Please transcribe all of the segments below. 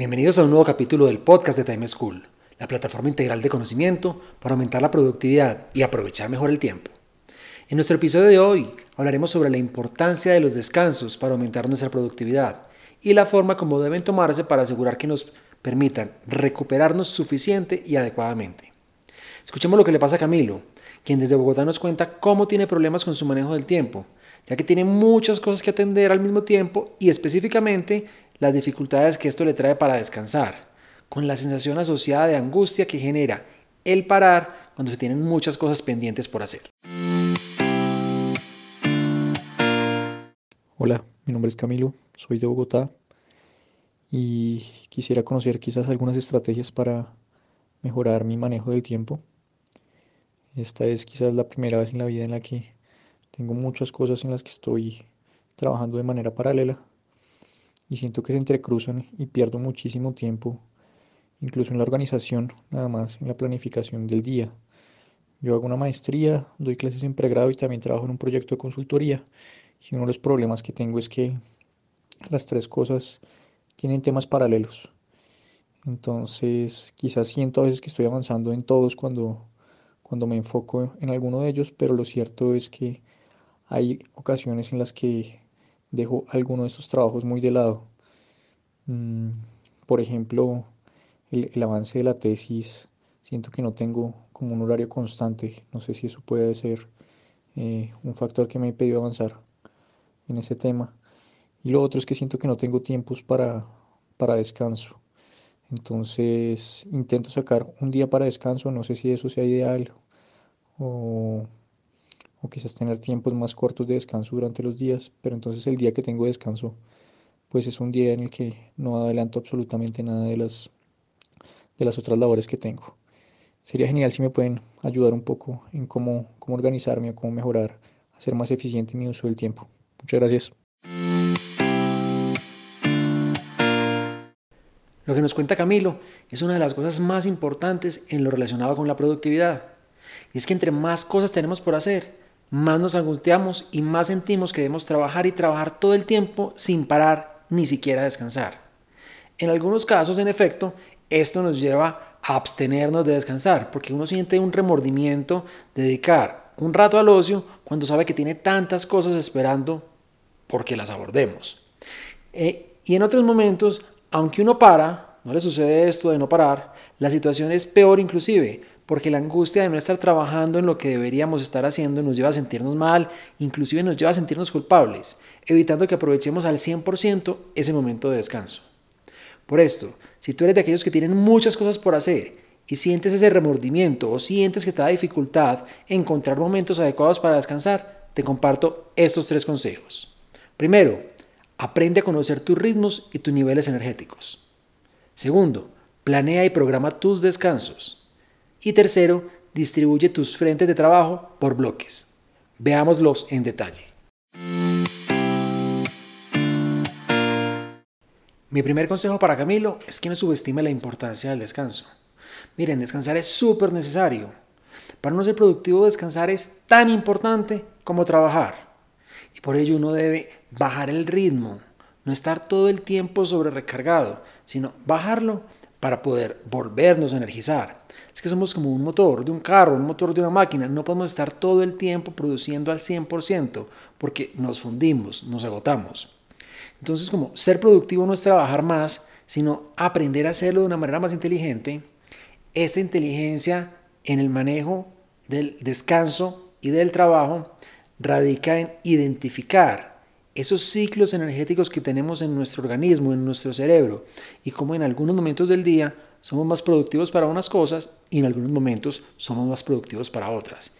Bienvenidos a un nuevo capítulo del podcast de Time School, la plataforma integral de conocimiento para aumentar la productividad y aprovechar mejor el tiempo. En nuestro episodio de hoy hablaremos sobre la importancia de los descansos para aumentar nuestra productividad y la forma como deben tomarse para asegurar que nos permitan recuperarnos suficiente y adecuadamente. Escuchemos lo que le pasa a Camilo, quien desde Bogotá nos cuenta cómo tiene problemas con su manejo del tiempo ya que tiene muchas cosas que atender al mismo tiempo y específicamente las dificultades que esto le trae para descansar, con la sensación asociada de angustia que genera el parar cuando se tienen muchas cosas pendientes por hacer. Hola, mi nombre es Camilo, soy de Bogotá y quisiera conocer quizás algunas estrategias para mejorar mi manejo del tiempo. Esta es quizás la primera vez en la vida en la que tengo muchas cosas en las que estoy trabajando de manera paralela y siento que se entrecruzan y pierdo muchísimo tiempo, incluso en la organización, nada más en la planificación del día. Yo hago una maestría, doy clases en pregrado y también trabajo en un proyecto de consultoría. Y uno de los problemas que tengo es que las tres cosas tienen temas paralelos. Entonces, quizás siento a veces que estoy avanzando en todos cuando, cuando me enfoco en alguno de ellos, pero lo cierto es que hay ocasiones en las que dejo alguno de estos trabajos muy de lado. Mm, por ejemplo, el, avance de la tesis, siento que no tengo como un horario constante. No sé si eso puede ser eh, un factor que me ha impedido avanzar en ese tema. Y lo otro es que siento que no tengo tiempos para, para descanso. Entonces intento sacar un día para descanso, no sé si eso sea ideal o o quizás tener tiempos más cortos de descanso durante los días, pero entonces el día que tengo descanso, pues es un día en el que no adelanto absolutamente nada de las, de las otras labores que tengo. Sería genial si me pueden ayudar un poco en cómo, cómo organizarme o cómo mejorar, hacer más eficiente mi uso del tiempo. Muchas gracias. Lo que nos cuenta Camilo es una de las cosas más importantes en lo relacionado con la productividad. Y es que entre más cosas tenemos por hacer, más nos angustiamos y más sentimos que debemos trabajar y trabajar todo el tiempo sin parar ni siquiera descansar. En algunos casos, en efecto, esto nos lleva a abstenernos de descansar, porque uno siente un remordimiento de dedicar un rato al ocio cuando sabe que tiene tantas cosas esperando porque las abordemos. Eh, y en otros momentos, aunque uno para, no le sucede esto de no parar, la situación es peor inclusive, porque la angustia de no estar trabajando en lo que deberíamos estar haciendo nos lleva a sentirnos mal, inclusive nos lleva a sentirnos culpables, evitando que aprovechemos al 100% ese momento de descanso. Por esto, si tú eres de aquellos que tienen muchas cosas por hacer y sientes ese remordimiento o sientes que te da dificultad encontrar momentos adecuados para descansar, te comparto estos tres consejos. Primero, aprende a conocer tus ritmos y tus niveles energéticos. Segundo, planea y programa tus descansos. Y tercero, distribuye tus frentes de trabajo por bloques. Veámoslos en detalle. Mi primer consejo para Camilo es que no subestime la importancia del descanso. Miren, descansar es súper necesario. Para no ser productivo, descansar es tan importante como trabajar. Y por ello uno debe bajar el ritmo, no estar todo el tiempo sobre recargado, sino bajarlo para poder volvernos a energizar. Es que somos como un motor de un carro, un motor de una máquina. No podemos estar todo el tiempo produciendo al 100% porque nos fundimos, nos agotamos. Entonces, como ser productivo no es trabajar más, sino aprender a hacerlo de una manera más inteligente. Esta inteligencia en el manejo del descanso y del trabajo radica en identificar esos ciclos energéticos que tenemos en nuestro organismo, en nuestro cerebro, y cómo en algunos momentos del día somos más productivos para unas cosas y en algunos momentos somos más productivos para otras.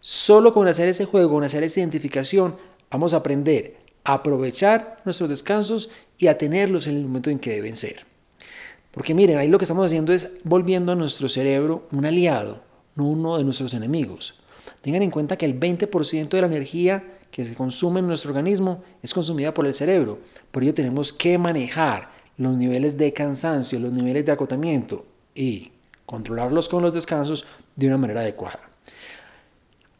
Solo con hacer ese juego, con hacer esa identificación, vamos a aprender a aprovechar nuestros descansos y a tenerlos en el momento en que deben ser. Porque miren, ahí lo que estamos haciendo es volviendo a nuestro cerebro un aliado, no uno de nuestros enemigos. Tengan en cuenta que el 20% de la energía que se consume en nuestro organismo es consumida por el cerebro. Por ello tenemos que manejar los niveles de cansancio, los niveles de agotamiento y controlarlos con los descansos de una manera adecuada.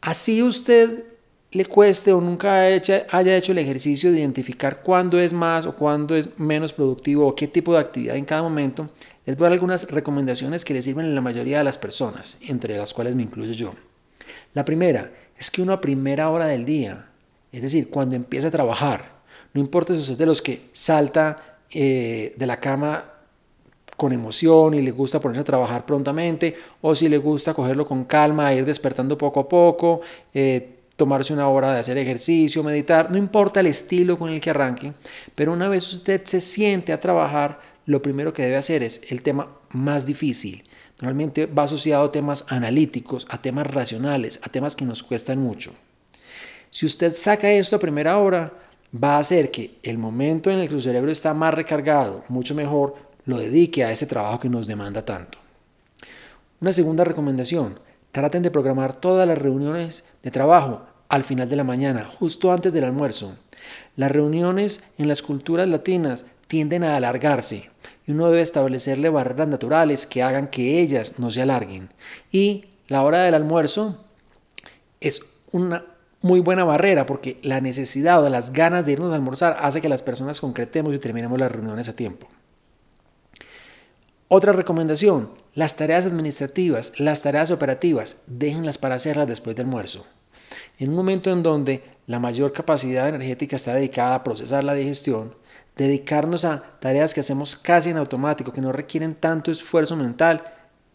Así usted le cueste o nunca haya hecho el ejercicio de identificar cuándo es más o cuándo es menos productivo o qué tipo de actividad en cada momento, les voy a dar algunas recomendaciones que le sirven a la mayoría de las personas, entre las cuales me incluyo yo. La primera es que uno a primera hora del día, es decir, cuando empieza a trabajar, no importa si usted es de los que salta eh, de la cama con emoción y le gusta ponerse a trabajar prontamente, o si le gusta cogerlo con calma, ir despertando poco a poco, eh, tomarse una hora de hacer ejercicio, meditar, no importa el estilo con el que arranque, pero una vez usted se siente a trabajar, lo primero que debe hacer es el tema más difícil. Normalmente va asociado a temas analíticos, a temas racionales, a temas que nos cuestan mucho. Si usted saca esto a primera hora, va a hacer que el momento en el que su cerebro está más recargado, mucho mejor, lo dedique a ese trabajo que nos demanda tanto. Una segunda recomendación, traten de programar todas las reuniones de trabajo al final de la mañana, justo antes del almuerzo. Las reuniones en las culturas latinas tienden a alargarse y uno debe establecerle barreras naturales que hagan que ellas no se alarguen. Y la hora del almuerzo es una muy buena barrera porque la necesidad o las ganas de irnos a almorzar hace que las personas concretemos y terminemos las reuniones a tiempo. Otra recomendación, las tareas administrativas, las tareas operativas, déjenlas para hacerlas después del almuerzo. En un momento en donde la mayor capacidad energética está dedicada a procesar la digestión, dedicarnos a tareas que hacemos casi en automático, que no requieren tanto esfuerzo mental,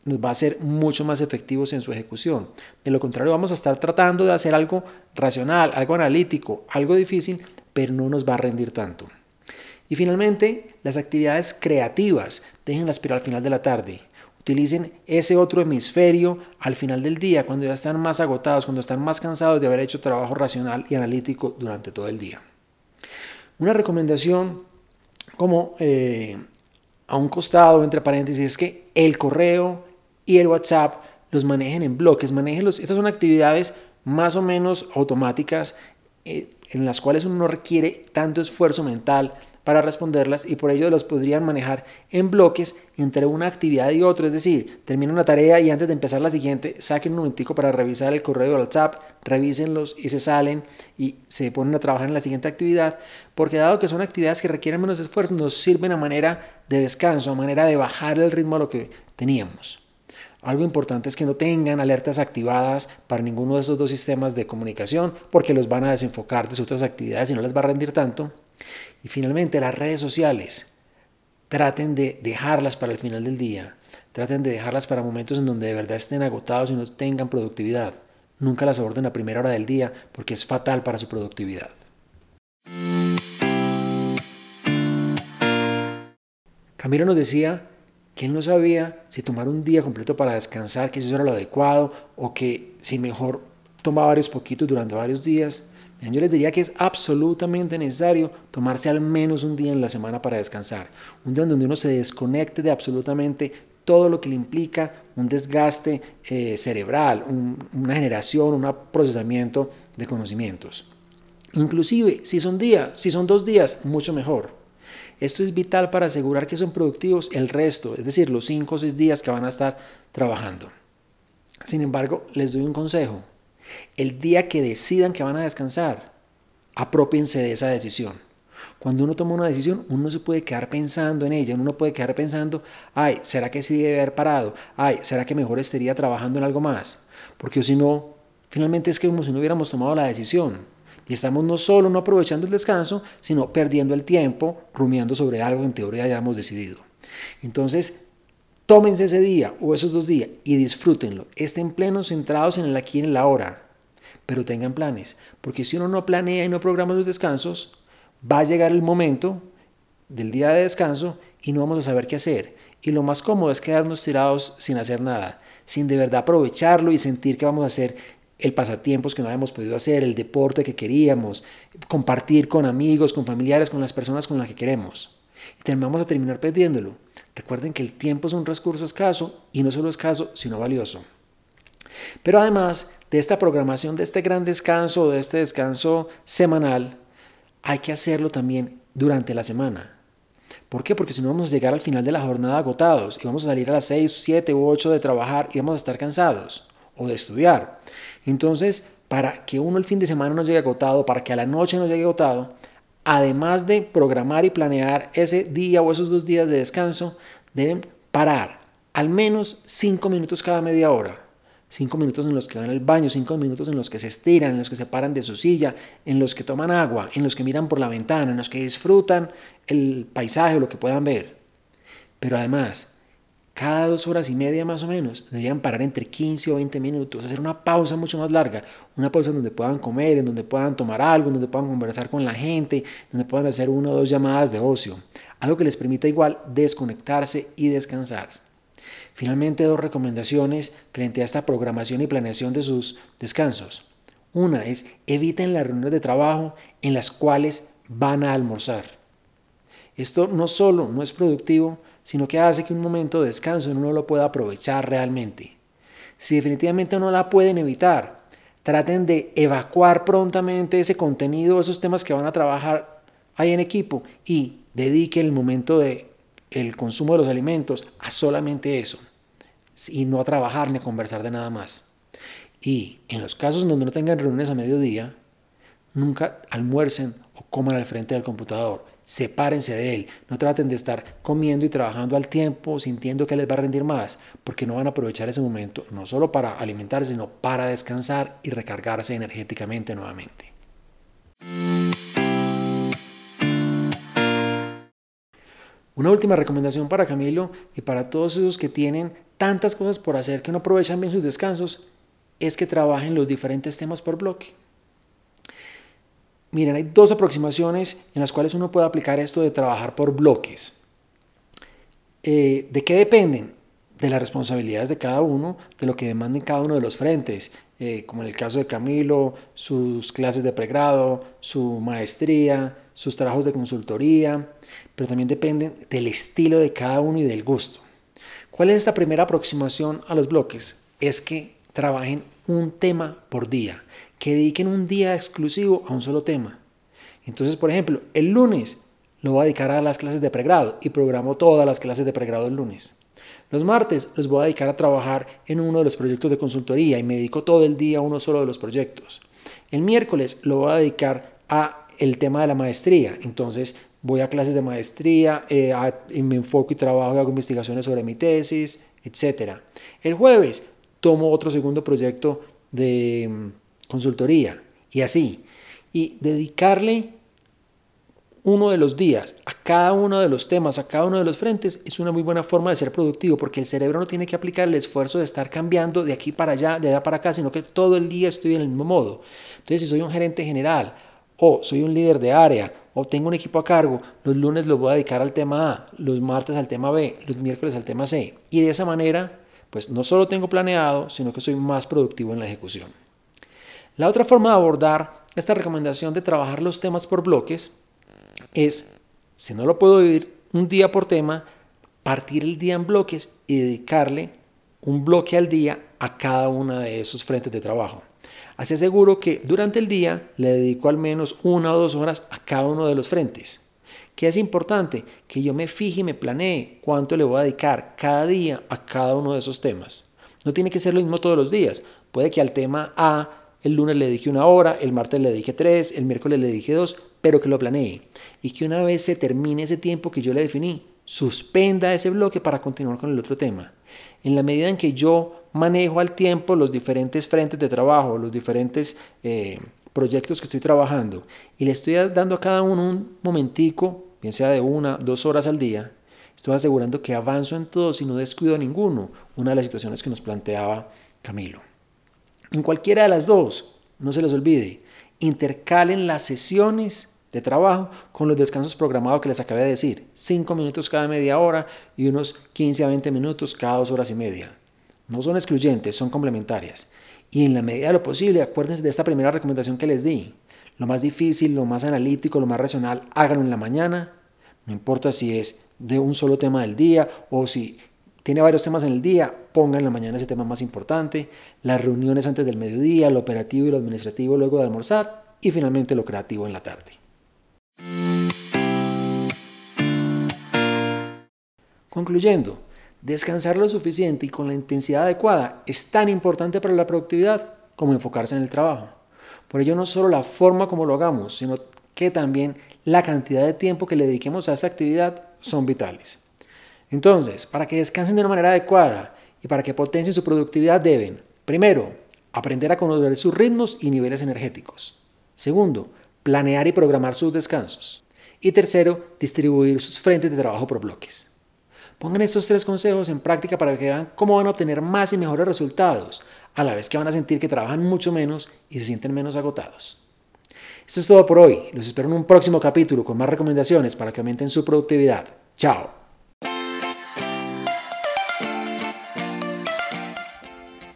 nos va a ser mucho más efectivos en su ejecución. De lo contrario, vamos a estar tratando de hacer algo racional, algo analítico, algo difícil, pero no nos va a rendir tanto. Y finalmente, las actividades creativas, déjenlas para al final de la tarde. Utilicen ese otro hemisferio al final del día, cuando ya están más agotados, cuando están más cansados de haber hecho trabajo racional y analítico durante todo el día. Una recomendación como eh, a un costado, entre paréntesis, es que el correo y el WhatsApp los manejen en bloques, manejenlos. Estas son actividades más o menos automáticas eh, en las cuales uno no requiere tanto esfuerzo mental para responderlas y por ello las podrían manejar en bloques entre una actividad y otra. Es decir, termina una tarea y antes de empezar la siguiente, saquen un momentico para revisar el correo de WhatsApp, revísenlos y se salen y se ponen a trabajar en la siguiente actividad, porque dado que son actividades que requieren menos esfuerzo, nos sirven a manera de descanso, a manera de bajar el ritmo a lo que teníamos. Algo importante es que no tengan alertas activadas para ninguno de esos dos sistemas de comunicación porque los van a desenfocar de sus otras actividades y no les va a rendir tanto. Y finalmente, las redes sociales. Traten de dejarlas para el final del día. Traten de dejarlas para momentos en donde de verdad estén agotados y no tengan productividad. Nunca las aborden a primera hora del día porque es fatal para su productividad. Camilo nos decía que él no sabía si tomar un día completo para descansar, que eso era lo adecuado, o que si mejor tomaba varios poquitos durante varios días. Yo les diría que es absolutamente necesario tomarse al menos un día en la semana para descansar. Un día donde uno se desconecte de absolutamente todo lo que le implica un desgaste eh, cerebral, una generación, un procesamiento de conocimientos. Inclusive, si son días, si son dos días, mucho mejor. Esto es vital para asegurar que son productivos el resto, es decir, los cinco o seis días que van a estar trabajando. Sin embargo, les doy un consejo. El día que decidan que van a descansar, apropiense de esa decisión. Cuando uno toma una decisión, uno no se puede quedar pensando en ella, uno no puede quedar pensando, ay, ¿será que sí debe haber parado? Ay, ¿será que mejor estaría trabajando en algo más? Porque si no, finalmente es como si no hubiéramos tomado la decisión. Estamos no solo no aprovechando el descanso, sino perdiendo el tiempo rumiando sobre algo en teoría ya hemos decidido. Entonces, Tómense ese día o esos dos días y disfrútenlo. Estén plenos, centrados en el aquí y en el ahora. Pero tengan planes, porque si uno no planea y no programa los descansos, va a llegar el momento del día de descanso y no vamos a saber qué hacer. Y lo más cómodo es quedarnos tirados sin hacer nada, sin de verdad aprovecharlo y sentir que vamos a hacer el pasatiempos que no habíamos podido hacer, el deporte que queríamos, compartir con amigos, con familiares, con las personas con las que queremos. y vamos a terminar perdiéndolo. Recuerden que el tiempo es un recurso escaso y no solo escaso, sino valioso. Pero además de esta programación, de este gran descanso, de este descanso semanal, hay que hacerlo también durante la semana. ¿Por qué? Porque si no vamos a llegar al final de la jornada agotados y vamos a salir a las 6, 7 u 8 de trabajar y vamos a estar cansados o de estudiar. Entonces, para que uno el fin de semana no llegue agotado, para que a la noche no llegue agotado, además de programar y planear ese día o esos dos días de descanso, deben parar al menos 5 minutos cada media hora. 5 minutos en los que van al baño, 5 minutos en los que se estiran, en los que se paran de su silla, en los que toman agua, en los que miran por la ventana, en los que disfrutan el paisaje o lo que puedan ver. Pero además, cada dos horas y media más o menos, deberían parar entre 15 o 20 minutos, hacer una pausa mucho más larga, una pausa en donde puedan comer, en donde puedan tomar algo, en donde puedan conversar con la gente, donde puedan hacer una o dos llamadas de ocio, algo que les permita igual desconectarse y descansar. Finalmente, dos recomendaciones frente a esta programación y planeación de sus descansos. Una es eviten las reuniones de trabajo en las cuales van a almorzar. Esto no solo no es productivo, sino que hace que un momento de descanso uno lo pueda aprovechar realmente. Si definitivamente no la pueden evitar, traten de evacuar prontamente ese contenido, esos temas que van a trabajar ahí en equipo y dediquen el momento de el consumo de los alimentos a solamente eso y no a trabajar ni a conversar de nada más. Y en los casos donde no tengan reuniones a mediodía, nunca almuercen o coman al frente del computador sepárense de él, no traten de estar comiendo y trabajando al tiempo sintiendo que les va a rendir más, porque no van a aprovechar ese momento no solo para alimentarse, sino para descansar y recargarse energéticamente nuevamente. Una última recomendación para Camilo y para todos esos que tienen tantas cosas por hacer que no aprovechan bien sus descansos es que trabajen los diferentes temas por bloque. Miren, hay dos aproximaciones en las cuales uno puede aplicar esto de trabajar por bloques. Eh, ¿De qué dependen? De las responsabilidades de cada uno, de lo que demanden cada uno de los frentes, eh, como en el caso de Camilo, sus clases de pregrado, su maestría, sus trabajos de consultoría, pero también dependen del estilo de cada uno y del gusto. ¿Cuál es esta primera aproximación a los bloques? Es que trabajen un tema por día que dediquen un día exclusivo a un solo tema. Entonces, por ejemplo, el lunes lo voy a dedicar a las clases de pregrado y programo todas las clases de pregrado el lunes. Los martes los voy a dedicar a trabajar en uno de los proyectos de consultoría y me dedico todo el día a uno solo de los proyectos. El miércoles lo voy a dedicar a el tema de la maestría. Entonces voy a clases de maestría, eh, y me enfoco y trabajo y hago investigaciones sobre mi tesis, etc. El jueves tomo otro segundo proyecto de consultoría y así. Y dedicarle uno de los días a cada uno de los temas, a cada uno de los frentes, es una muy buena forma de ser productivo, porque el cerebro no tiene que aplicar el esfuerzo de estar cambiando de aquí para allá, de allá para acá, sino que todo el día estoy en el mismo modo. Entonces, si soy un gerente general, o soy un líder de área, o tengo un equipo a cargo, los lunes lo voy a dedicar al tema A, los martes al tema B, los miércoles al tema C. Y de esa manera, pues no solo tengo planeado, sino que soy más productivo en la ejecución. La otra forma de abordar esta recomendación de trabajar los temas por bloques es, si no lo puedo vivir un día por tema, partir el día en bloques y dedicarle un bloque al día a cada uno de esos frentes de trabajo. Así aseguro que durante el día le dedico al menos una o dos horas a cada uno de los frentes. ¿Qué es importante? Que yo me fije y me planee cuánto le voy a dedicar cada día a cada uno de esos temas. No tiene que ser lo mismo todos los días. Puede que al tema A el lunes le dije una hora, el martes le dije tres, el miércoles le dije dos, pero que lo planeé. Y que una vez se termine ese tiempo que yo le definí, suspenda ese bloque para continuar con el otro tema. En la medida en que yo manejo al tiempo los diferentes frentes de trabajo, los diferentes eh, proyectos que estoy trabajando, y le estoy dando a cada uno un momentico, bien sea de una, dos horas al día, estoy asegurando que avanzo en todos y no descuido a ninguno, una de las situaciones que nos planteaba Camilo. En cualquiera de las dos, no se les olvide, intercalen las sesiones de trabajo con los descansos programados que les acabé de decir. 5 minutos cada media hora y unos 15 a 20 minutos cada dos horas y media. No son excluyentes, son complementarias. Y en la medida de lo posible, acuérdense de esta primera recomendación que les di. Lo más difícil, lo más analítico, lo más racional, háganlo en la mañana No importa si es de un solo tema del día o si tiene varios temas en el día, ponga en la mañana ese tema más importante, las reuniones antes del mediodía, lo operativo y lo administrativo luego de almorzar y finalmente lo creativo en la tarde. Concluyendo, descansar lo suficiente y con la intensidad adecuada es tan importante para la productividad como enfocarse en el trabajo. Por ello no solo la forma como lo hagamos, sino que también la cantidad de tiempo que le dediquemos a esa actividad son vitales. Entonces, para que descansen de una manera adecuada y para que potencien su productividad deben, primero, aprender a conocer sus ritmos y niveles energéticos. Segundo, planear y programar sus descansos. Y tercero, distribuir sus frentes de trabajo por bloques. Pongan estos tres consejos en práctica para que vean cómo van a obtener más y mejores resultados, a la vez que van a sentir que trabajan mucho menos y se sienten menos agotados. Esto es todo por hoy. Los espero en un próximo capítulo con más recomendaciones para que aumenten su productividad. Chao.